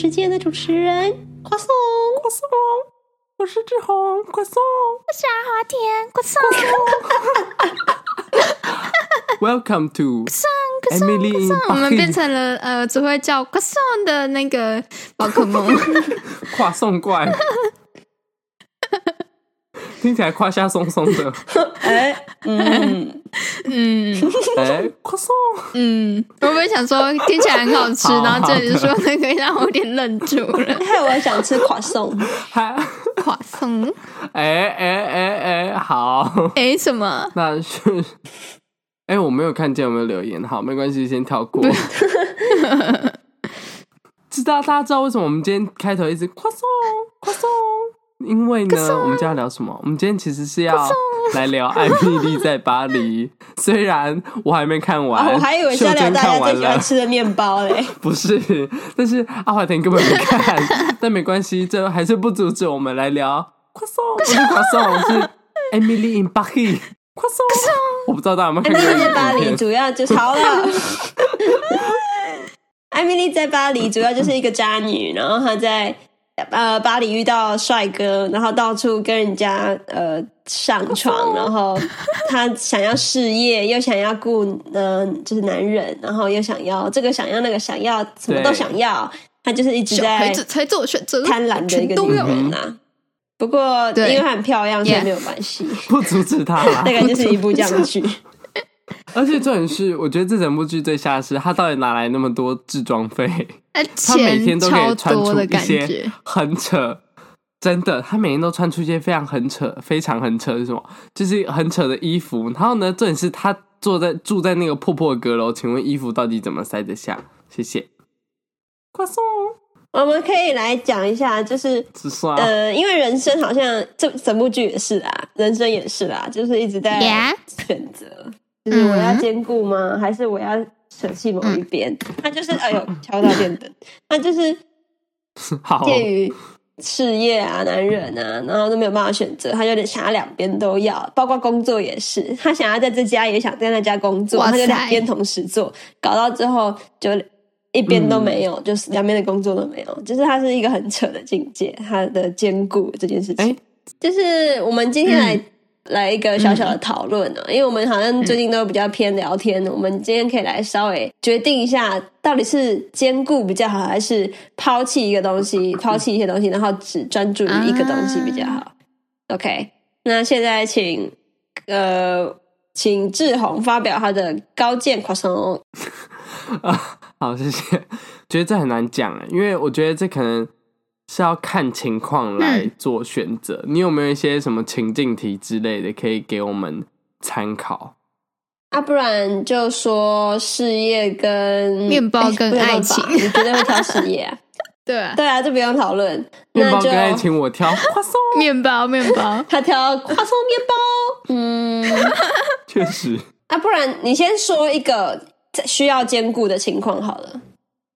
时间的主持人，快送快送，我是志宏，快送，我是阿华田，快送。Welcome to Emily in Bucky。我们变成了呃只会叫快送的那个宝可梦，跨送怪。听起来胯下松松的，哎，嗯。嗯，哎，夸松，嗯，我本想说听起来很好吃，然后这里说那个让我有点愣住了，害我想吃夸送，哈，夸送，哎哎哎哎，好，哎什么？那是，哎，我没有看见有没有留言，好，没关系，先跳过。知道大家知道为什么我们今天开头一直夸送夸送？因为呢，我们今天要聊什么？我们今天其实是要来聊 《艾米丽在巴黎》。虽然我还没看完，哦、我还以为是要聊大家最喜欢吃的面包嘞。不是，但是阿华田根本没看，但没关系，这还是不阻止我们来聊。快送，不是夸送，是《Emily in Paris》。夸送，我不知道大家有没有看过。艾米莉在巴黎主要就是好了。艾米丽在巴黎主要就是一个渣女，然后她在。呃，巴黎遇到帅哥，然后到处跟人家呃上床，然后 他想要事业，又想要顾嗯、呃，就是男人，然后又想要这个想要那个想要，什么都想要，他就是一直在才做选择，贪婪的一个女人呐。不过因为她很漂亮，所以没有关系，不阻止她。那个就是一部这样的剧。而且重点是，我觉得这整部剧最吓的是，他到底哪来那么多置装费？他每天都可以穿出一些很扯，真的，他每天都穿出一些非常很扯、非常很扯是什么？就是很扯的衣服。然后呢，重点是他坐在住在那个破破的阁楼，请问衣服到底怎么塞得下？谢谢。快送，我们可以来讲一下，就是呃，因为人生好像这整部剧也是啊，人生也是啦，就是一直在选择。是我要兼顾吗？嗯、还是我要舍弃某一边？他、嗯、就是哎呦，敲到电灯，他就是 介于事业啊、男人啊，然后都没有办法选择，他有点想要两边都要，包括工作也是，他想要在这家也想在那家工作，他就两边同时做，搞到之后就一边都没有，嗯、就是两边的工作都没有，就是他是一个很扯的境界，他的兼顾这件事情，欸、就是我们今天来。嗯来一个小小的讨论呢，因为我们好像最近都比较偏聊天，我们今天可以来稍微决定一下，到底是兼顾比较好，还是抛弃一个东西，抛弃一些东西，然后只专注于一个东西比较好。OK，那现在请呃，请志宏发表他的高见夸送。啊，好，谢谢。觉得这很难讲，因为我觉得这可能。是要看情况来做选择。嗯、你有没有一些什么情境题之类的可以给我们参考？啊，不然就说事业跟面包跟爱情，你绝对会挑事业啊？对啊，对啊，这不用讨论。面包跟爱情我挑，花送面包面包，他挑花送面包。嗯，确实。啊，不然你先说一个需要兼顾的情况好了，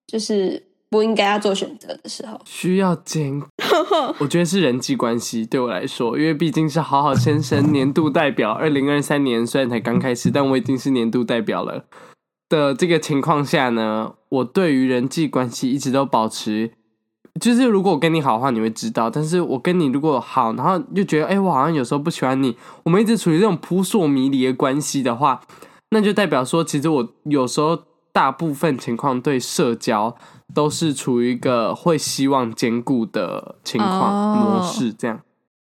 就是。不应该要做选择的时候，需要兼顾。我觉得是人际关系对我来说，因为毕竟是好好先生年度代表。二零二三年虽然才刚开始，但我已经是年度代表了的这个情况下呢，我对于人际关系一直都保持，就是如果我跟你好的话，你会知道；但是我跟你如果好，然后又觉得，哎，我好像有时候不喜欢你，我们一直处于这种扑朔迷离的关系的话，那就代表说，其实我有时候大部分情况对社交。都是处于一个会希望兼顾的情况、oh. 模式，这样。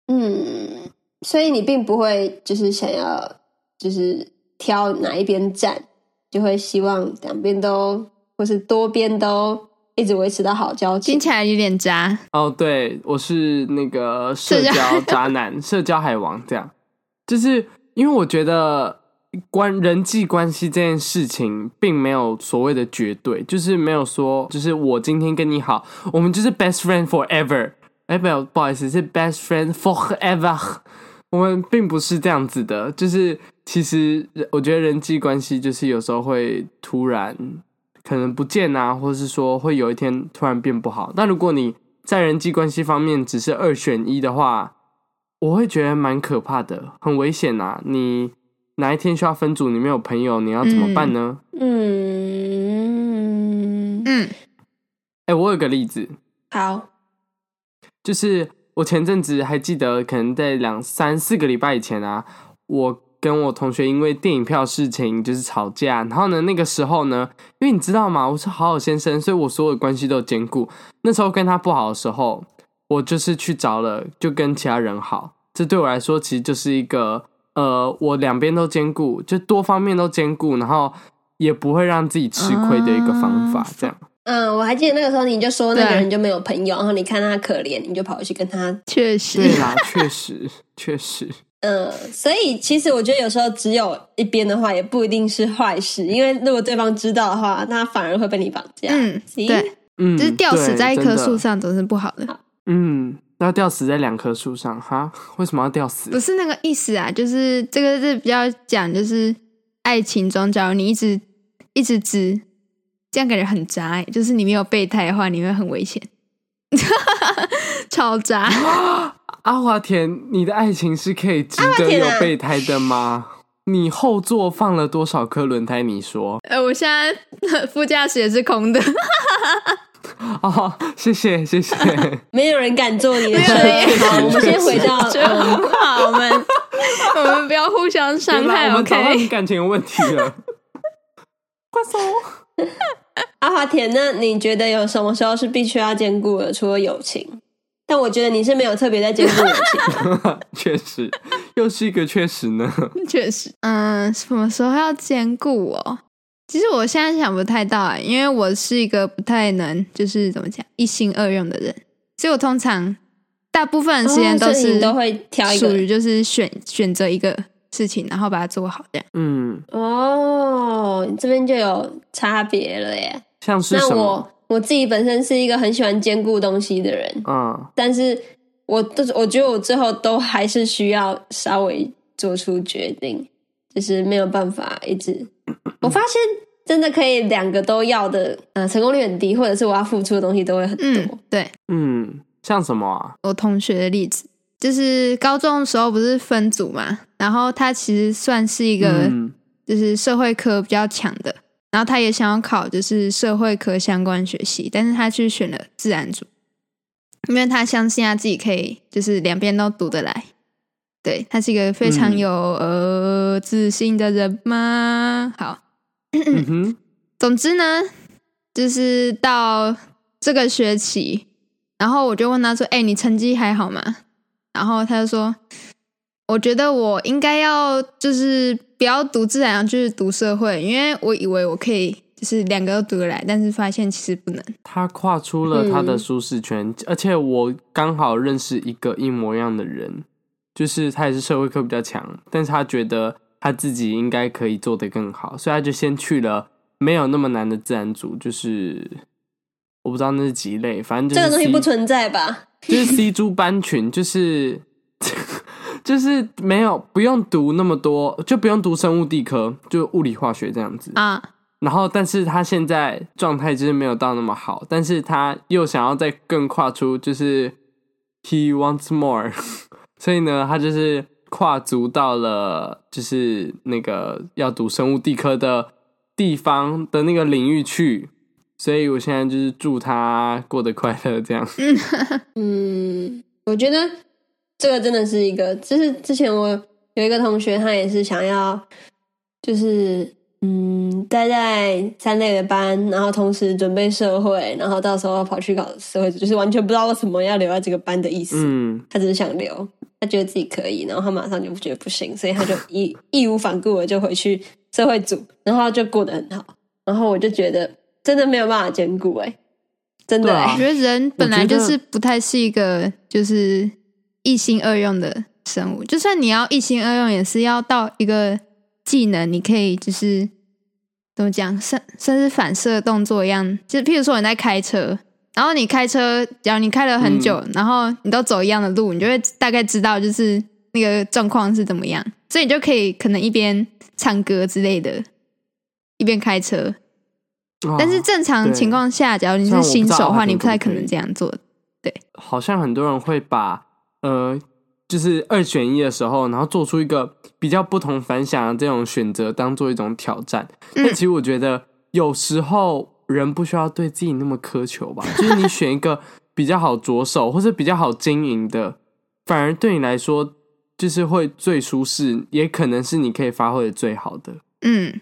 嗯，所以你并不会就是想要就是挑哪一边站，就会希望两边都或是多边都一直维持到好交情。听起来有点渣哦。Oh, 对，我是那个社交渣男、社交海王，这样。就是因为我觉得。关人际关系这件事情，并没有所谓的绝对，就是没有说，就是我今天跟你好，我们就是 best friend forever。哎，不要，不好意思，是 best friend forever。我们并不是这样子的，就是其实我觉得人际关系就是有时候会突然可能不见啊，或者是说会有一天突然变不好。那如果你在人际关系方面只是二选一的话，我会觉得蛮可怕的，很危险啊，你。哪一天需要分组，你没有朋友，你要怎么办呢？嗯嗯，哎、欸，我有个例子，好，就是我前阵子还记得，可能在两三四个礼拜以前啊，我跟我同学因为电影票事情就是吵架。然后呢，那个时候呢，因为你知道吗，我是好好先生，所以我所有的关系都有兼顾。那时候跟他不好的时候，我就是去找了，就跟其他人好。这对我来说，其实就是一个呃，我两边都兼顾，就多方面都兼顾，然后也不会让自己吃亏的一个方法，这样。嗯，我还记得那个时候，你就说那个人就没有朋友，然后你看他可怜，你就跑去跟他。确实，对啦，确实，确实。嗯，所以其实我觉得有时候只有一边的话，也不一定是坏事，因为如果对方知道的话，那反而会被你绑架。嗯，对，嗯，就是吊死在一棵树上总是不好的。嗯，那吊死在两棵树上哈？为什么要吊死？不是那个意思啊，就是这个是比较讲，就是爱情中，假如你一直一直直。这样感觉很渣哎，就是你没有备胎的话，你会很危险，超渣。阿华田，你的爱情是可以值得有备胎的吗？啊、你后座放了多少颗轮胎？你说？呃，我现在 副驾驶也是空的。哦，谢谢谢谢。没有人敢做你的 车。好，我们先回到就好，我们我们不要互相伤害。我们讨论感情有问题了。快走。阿华田，那你觉得有什么时候是必须要兼顾的？除了友情，但我觉得你是没有特别在兼顾友情。确实，又是一个确实呢。确实，嗯，什么时候要兼顾哦？其实我现在想不太到啊，因为我是一个不太能，就是怎么讲，一心二用的人，所以我通常大部分的时间都是、哦、都会挑一个，属于就是选选择一个。事情，然后把它做好，这样。嗯，哦，这边就有差别了耶。像？那我我自己本身是一个很喜欢兼顾东西的人，嗯，但是我都我觉得我最后都还是需要稍微做出决定，就是没有办法一直。我发现真的可以两个都要的，呃，成功率很低，或者是我要付出的东西都会很多。嗯，对，嗯，像什么啊？我同学的例子。就是高中的时候不是分组嘛，然后他其实算是一个就是社会科比较强的，嗯、然后他也想要考就是社会科相关学习，但是他去选了自然组，因为他相信他自己可以就是两边都读得来。对，他是一个非常有、嗯、呃自信的人吗？好，嗯哼，总之呢，就是到这个学期，然后我就问他说：“哎、欸，你成绩还好吗？”然后他就说：“我觉得我应该要就是不要读自然，就是读社会，因为我以为我可以就是两个都读得来，但是发现其实不能。”他跨出了他的舒适圈，嗯、而且我刚好认识一个一模一样的人，就是他也是社会科比较强，但是他觉得他自己应该可以做得更好，所以他就先去了没有那么难的自然组，就是我不知道那是几类，反正就是这个东西不存在吧。就是 C 猪班群，就是就是没有不用读那么多，就不用读生物地科，就物理化学这样子啊。然后，但是他现在状态就是没有到那么好，但是他又想要再更跨出，就是 He wants more，所以呢，他就是跨足到了就是那个要读生物地科的地方的那个领域去。所以我现在就是祝他过得快乐，这样。嗯，我觉得这个真的是一个，就是之前我有一个同学，他也是想要，就是嗯，待在三类的班，然后同时准备社会，然后到时候跑去搞社会，就是完全不知道为什么要留在这个班的意思。嗯，他只是想留，他觉得自己可以，然后他马上就觉得不行，所以他就义义无反顾的就回去社会组，然后就过得很好。然后我就觉得。真的没有办法兼顾哎，真的，我觉得人本来就是不太是一个就是一心二用的生物。就算你要一心二用，也是要到一个技能，你可以就是怎么讲，甚甚至反射动作一样。就譬如说你在开车，然后你开车，假如你开了很久，嗯、然后你都走一样的路，你就会大概知道就是那个状况是怎么样，所以你就可以可能一边唱歌之类的，一边开车。但是正常情况下，假如你是新手的话，你不太可能这样做。对，好像很多人会把呃，就是二选一的时候，然后做出一个比较不同凡响的这种选择，当做一种挑战。但其实我觉得，有时候人不需要对自己那么苛求吧。就是你选一个比较好着手，或是比较好经营的，反而对你来说就是会最舒适，也可能是你可以发挥的最好的。嗯，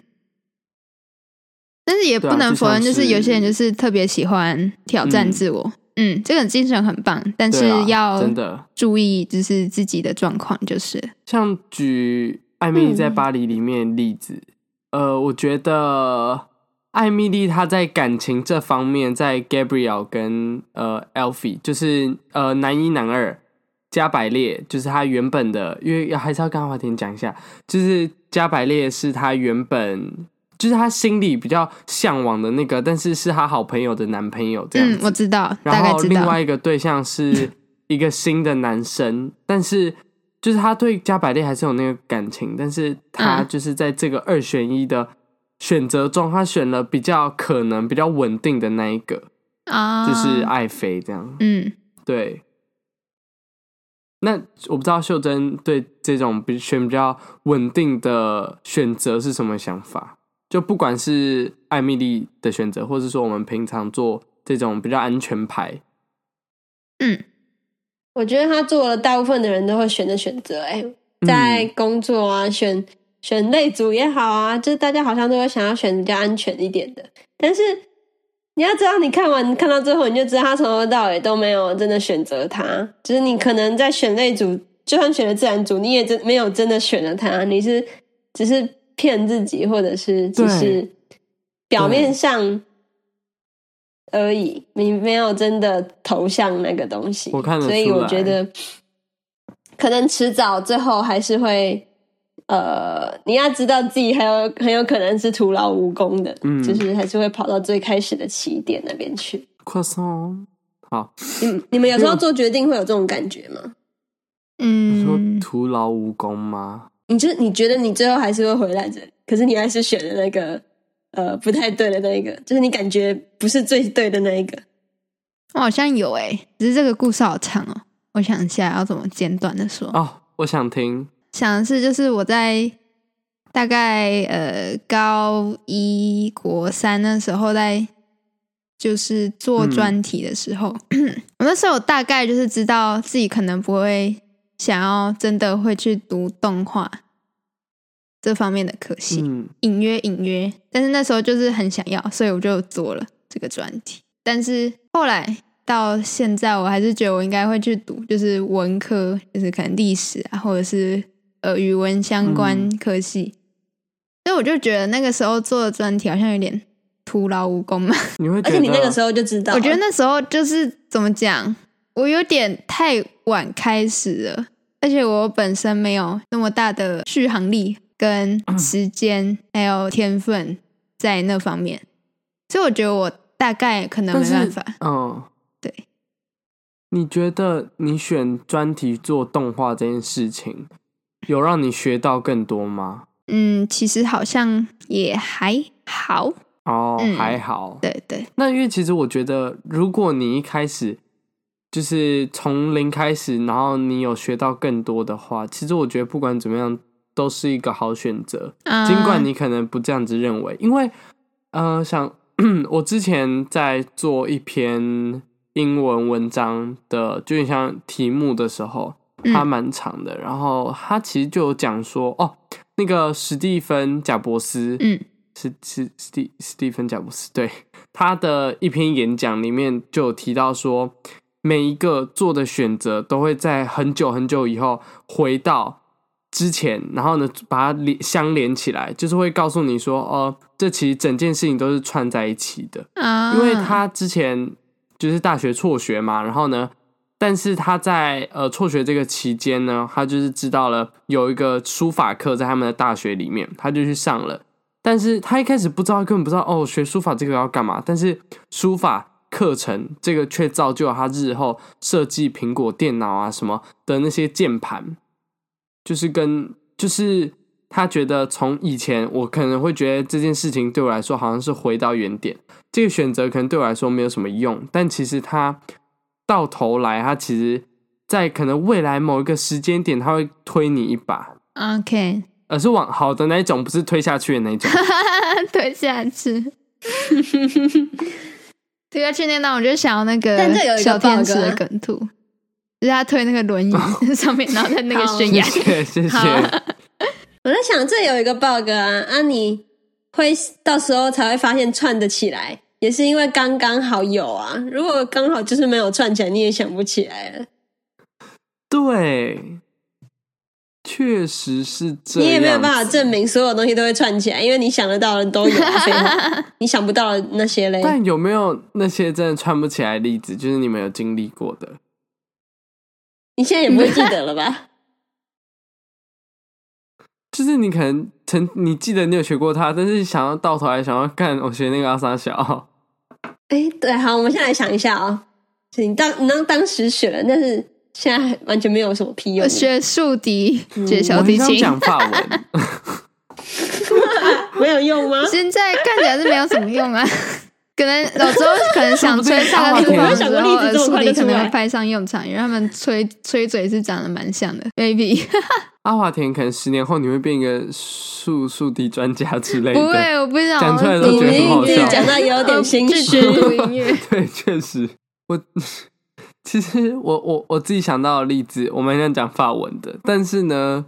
但是也不能否认，就是有些人就是特别喜欢挑战自我。嗯，嗯，这个精神很棒，但是要真的注意，就是自己的状况，就是像举艾米丽在巴黎里面例子，嗯，呃，我觉得。艾米丽她在感情这方面，在 Gabriel 跟呃 Alfie 就是呃男一男二加百列，就是他原本的，因为还是要跟华田讲一下，就是加百列是他原本就是他心里比较向往的那个，但是是他好朋友的男朋友这样子。嗯，我知道。然后另外一个对象是一个新的男生，但是就是他对加百列还是有那个感情，但是他就是在这个二选一的。选择中，他选了比较可能比较稳定的那一个啊，oh. 就是爱妃这样。嗯，对。那我不知道秀珍对这种比选比较稳定的选择是什么想法？就不管是艾米丽的选择，或是说我们平常做这种比较安全牌。嗯，我觉得他做了大部分的人都会选的选择。哎，在工作啊，嗯、选。选类组也好啊，就是大家好像都会想要选比较安全一点的。但是你要知道，你看完看到最后，你就知道他从头到尾都没有真的选择他。就是你可能在选类组，就算选了自然组，你也真没有真的选了他。你是只是骗自己，或者是只是表面上而已，你没有真的投向那个东西。我看得出来。所以我觉得，可能迟早最后还是会。呃，你要知道自己还有很有可能是徒劳无功的，嗯，就是还是会跑到最开始的起点那边去。快送，好，你你们有时候做决定会有这种感觉吗？嗯，说徒劳无功吗？你就你觉得你最后还是会回来这，可是你还是选了那个呃不太对的那一个，就是你感觉不是最对的那一个。我好像有诶，只是这个故事好长哦，我想一下要怎么简短的说。哦，我想听。想的是，就是我在大概呃高一国三那时候，在就是做专题的时候，嗯、我那时候大概就是知道自己可能不会想要真的会去读动画这方面的科系，嗯、隐约隐约，但是那时候就是很想要，所以我就做了这个专题。但是后来到现在，我还是觉得我应该会去读，就是文科，就是可能历史啊，或者是。呃，语文相关科系，嗯、所以我就觉得那个时候做的专题好像有点徒劳无功嘛。你会觉得，而且你那个时候就知道，我觉得那时候就是怎么讲，我有点太晚开始了，而且我本身没有那么大的续航力跟时间，还有天分在那方面，所以我觉得我大概可能没办法。嗯，对。你觉得你选专题做动画这件事情？有让你学到更多吗？嗯，其实好像也还好哦，嗯、还好。对对。那因为其实我觉得，如果你一开始就是从零开始，然后你有学到更多的话，其实我觉得不管怎么样都是一个好选择。啊、尽管你可能不这样子认为，因为呃，想 我之前在做一篇英文文章的，就像题目的时候。它蛮长的，然后它其实就有讲说，哦，那个史蒂芬贾伯斯，嗯，是是史蒂史蒂芬贾伯斯，对，他的一篇演讲里面就有提到说，每一个做的选择都会在很久很久以后回到之前，然后呢把它连相连起来，就是会告诉你说，哦，这其实整件事情都是串在一起的，啊，因为他之前就是大学辍学嘛，然后呢。但是他在呃辍学这个期间呢，他就是知道了有一个书法课在他们的大学里面，他就去上了。但是他一开始不知道，根本不知道哦，学书法这个要干嘛。但是书法课程这个却造就了他日后设计苹果电脑啊什么的那些键盘，就是跟就是他觉得从以前我可能会觉得这件事情对我来说好像是回到原点，这个选择可能对我来说没有什么用，但其实他。到头来，他其实，在可能未来某一个时间点，他会推你一把，OK，而是往好的那一种，不是推下去的那一种，推下去。这个去年档，我就想要那个小天使的梗图，就是他推那个轮椅 上面，然后在那个悬崖。谢谢谢谢。我在想，这有一个 bug 啊，啊，你会到时候才会发现串得起来，也是因为刚刚好有啊。如果刚好就是没有串起来，你也想不起来了。对。确实是这样，你也没有办法证明所有东西都会串起来，因为你想得到的都有，你想不到的那些嘞。但有没有那些真的串不起来的例子？就是你们有经历过的？你现在也不会记得了吧？就是你可能曾你记得你有学过它，但是想要到头来想要看我学那个阿三小。哎，对，好，我们先来想一下啊、哦，你当你当当时学了，但是。现在完全没有什么屁用。学竖笛，学小提琴，讲法文，没有用吗？现在看起来是没有什么用啊。可能老周可能想吹唱歌，然后竖笛可能会派上用场，因为他们吹吹嘴是长得蛮像的。Maybe 阿华田可能十年后你会变一个竖竖笛专家之类的。不会，我不知道。讲出来都觉得很好笑。讲到有点心虚。对，确实我。其实我我我自己想到的例子，我蛮想讲法文的，但是呢，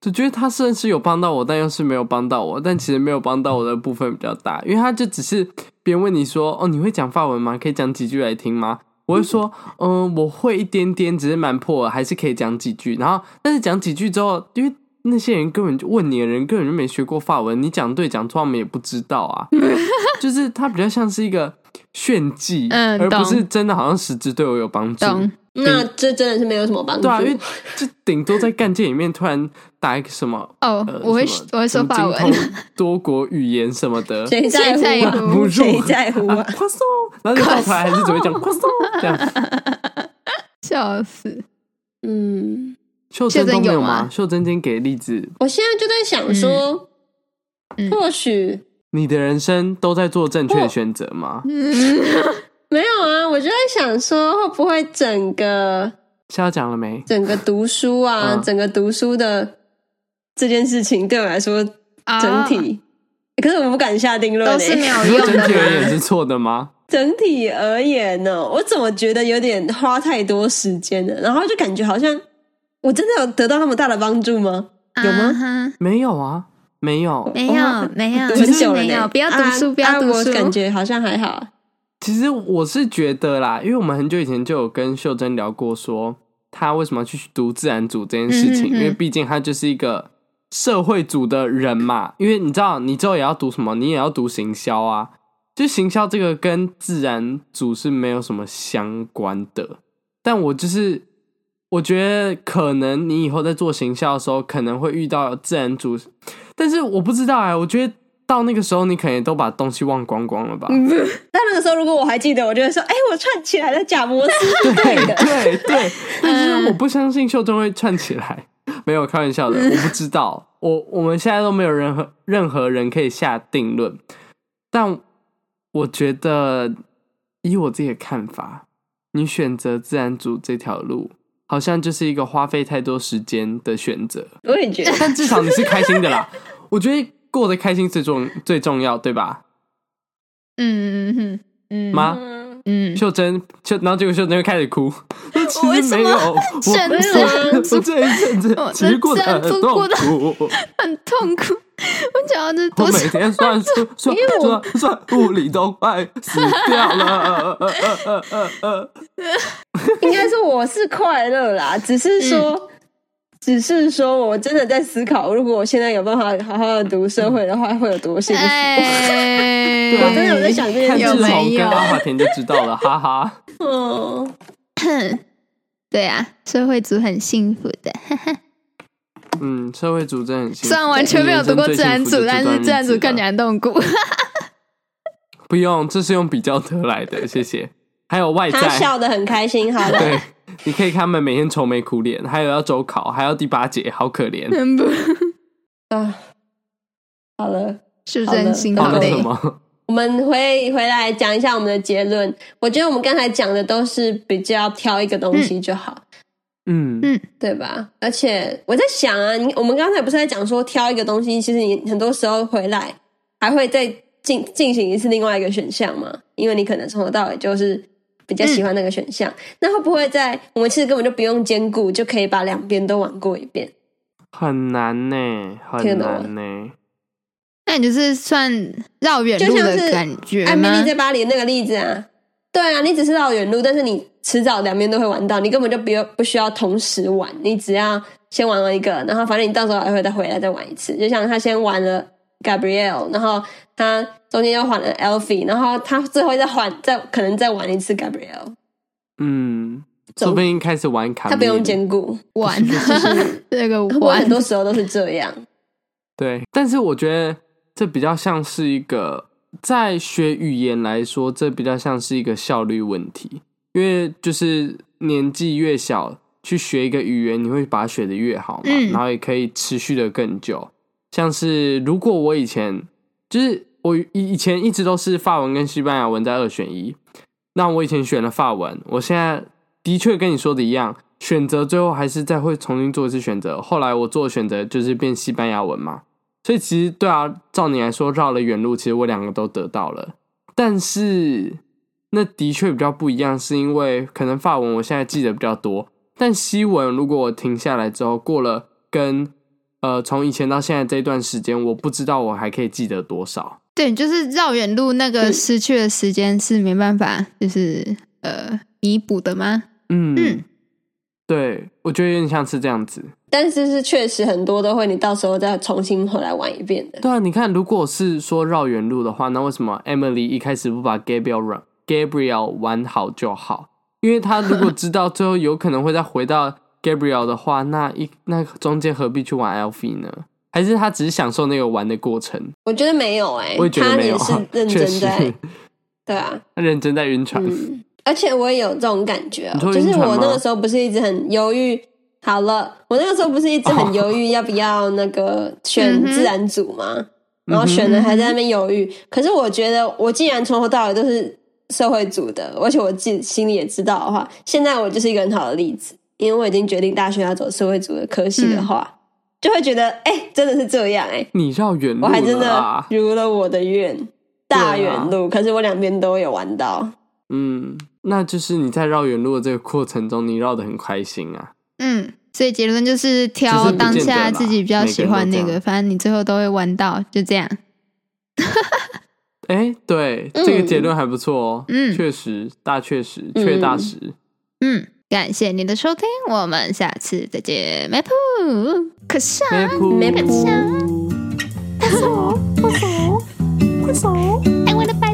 就觉得他算是有帮到我，但又是没有帮到我。但其实没有帮到我的部分比较大，因为他就只是别人问你说：“哦，你会讲法文吗？可以讲几句来听吗？”我会说：“嗯、我会一点点，只是蛮破，还是可以讲几句。”然后，但是讲几句之后，因为那些人根本就问你的人根本就没学过法文，你讲对讲错，他们也不知道啊。就是他比较像是一个。炫技，嗯，而不是真的好像实质对我有帮助。那这真的是没有什么帮助。对啊，因为这顶多在干件里面突然打一个什么哦，呃、我会我会说法文，多国语言什么的，谁在乎？谁在乎啊？快送，然后就到头来还是只会讲夸送 这样，笑死。嗯，秀珍都没有吗？秀珍今天给的例子，我现在就在想说，嗯、或许。你的人生都在做正确的选择吗？没有啊，我就在想说，会不会整个是要讲了没？整个读书啊，嗯、整个读书的这件事情对我来说，整体，啊、可是我不敢下定论，都是没有用的。整体而言是错的吗？整体而言呢，我怎么觉得有点花太多时间了？然后就感觉好像我真的有得到那么大的帮助吗？有吗？啊、没有啊。没有，没有，没有，很久了，没有。不要读书，不要读书。感觉好像还好。其实我是觉得啦，因为我们很久以前就有跟秀珍聊过，说他为什么要去读自然组这件事情，因为毕竟他就是一个社会组的人嘛。因为你知道，你之后也要读什么，你也要读行销啊。就行销这个跟自然组是没有什么相关的。但我就是我觉得，可能你以后在做行销的时候，可能会遇到自然组。但是我不知道哎、欸，我觉得到那个时候你可能都把东西忘光光了吧？那那个时候如果我还记得，我就会说：“哎、欸，我串起来的贾伯斯。”对的，对对。但是我不相信秀珍会串起来，没有开玩笑的，我不知道。我我们现在都没有任何任何人可以下定论。但我觉得，以我自己的看法，你选择自然组这条路。好像就是一个花费太多时间的选择，我也觉得。但至少你是开心的啦，我觉得过得开心最重最重要，对吧？嗯嗯嗯嗯妈，嗯，秀珍，就，然后结果秀珍又开始哭。其实没有，我我这一阵子其实过得很痛苦，很痛苦。我讲的我每天算数 算算算物理都快死掉了。应该说我是快乐啦，只是说，嗯、只是说我真的在思考，如果我现在有办法好好的读社会的话，会有多幸福。哎、我真的有在想这件事，看志宏跟阿华田就知道了，哈哈。嗯，对啊，社会组很幸福的。嗯，社会组真的很辛苦。虽然完全没有读过自然组，但是自然组看起来很痛苦。不用，这是用比较得来的，谢谢。还有外在，他笑得很开心，好了。对，你可以看他们每天愁眉苦脸，还有要周考，还要第八节，好可怜。啊，好了，是不是很辛苦？什么？我们回回来讲一下我们的结论。我觉得我们刚才讲的都是比较挑一个东西就好。嗯嗯嗯，对吧？而且我在想啊，你我们刚才不是在讲说挑一个东西，其实你很多时候回来还会再进进行一次另外一个选项嘛，因为你可能从头到尾就是比较喜欢那个选项。嗯、那会不会在我们其实根本就不用兼顾，就可以把两边都玩过一遍？很难呢，很难呢。那你就是算绕远路的感觉吗？艾米丽在巴黎那个例子啊，对啊，你只是绕远路，但是你迟早两边都会玩到，你根本就不用不需要同时玩，你只要先玩了一个，然后反正你到时候还会再回来再玩一次。就像他先玩了 Gabrielle，然后他中间又换了 Elfie，然后他最后再换再可能再玩一次 Gabrielle。嗯，说不定开始玩卡，他不用兼顾玩，就 是这个玩，很多时候都是这样。对，但是我觉得。这比较像是一个，在学语言来说，这比较像是一个效率问题。因为就是年纪越小，去学一个语言，你会把它学得越好嘛，嗯、然后也可以持续的更久。像是如果我以前就是我以以前一直都是法文跟西班牙文在二选一，那我以前选了法文，我现在的确跟你说的一样，选择最后还是再会重新做一次选择。后来我做选择就是变西班牙文嘛。所以其实对啊，照你来说绕了远路，其实我两个都得到了。但是那的确比较不一样，是因为可能法文我现在记得比较多，但西文如果我停下来之后，过了跟呃从以前到现在这一段时间，我不知道我还可以记得多少。对，就是绕远路那个失去的时间是没办法，就是呃弥补的吗？嗯嗯，对，我觉得有点像是这样子。但是是确实很多都会，你到时候再重新回来玩一遍的。对啊，你看，如果是说绕远路的话，那为什么 Emily 一开始不把 Gabriel Gabriel 玩好就好？因为他如果知道最后有可能会再回到 Gabriel 的话，那一那中间何必去玩 Elfie 呢？还是他只是享受那个玩的过程？我觉得没有哎、欸，我也觉得没有，他也是 认真在，对啊，他认真在晕船、嗯。而且我也有这种感觉、喔，就是我那个时候不是一直很犹豫。好了，我那个时候不是一直很犹豫 要不要那个选自然组吗？哦、然后选了还在那边犹豫。嗯、可是我觉得，我既然从头到尾都是社会组的，而且我自己心里也知道的话，现在我就是一个很好的例子，因为我已经决定大学要走社会组的科系的话，嗯、就会觉得，哎、欸，真的是这样、欸，哎，你绕远路，我还真的如了我的愿，大远路。啊、可是我两边都有玩到，嗯，那就是你在绕远路的这个过程中，你绕的很开心啊。嗯，所以结论就是挑当下自己比较喜欢那个，反正你最后都会玩到，就这样。哎、欸，对，嗯、这个结论还不错哦。嗯，确实，大确实，确大实。嗯，感谢你的收听，我们下次再见。梅普，可是啊，梅普，梅普，快走，快走，快走。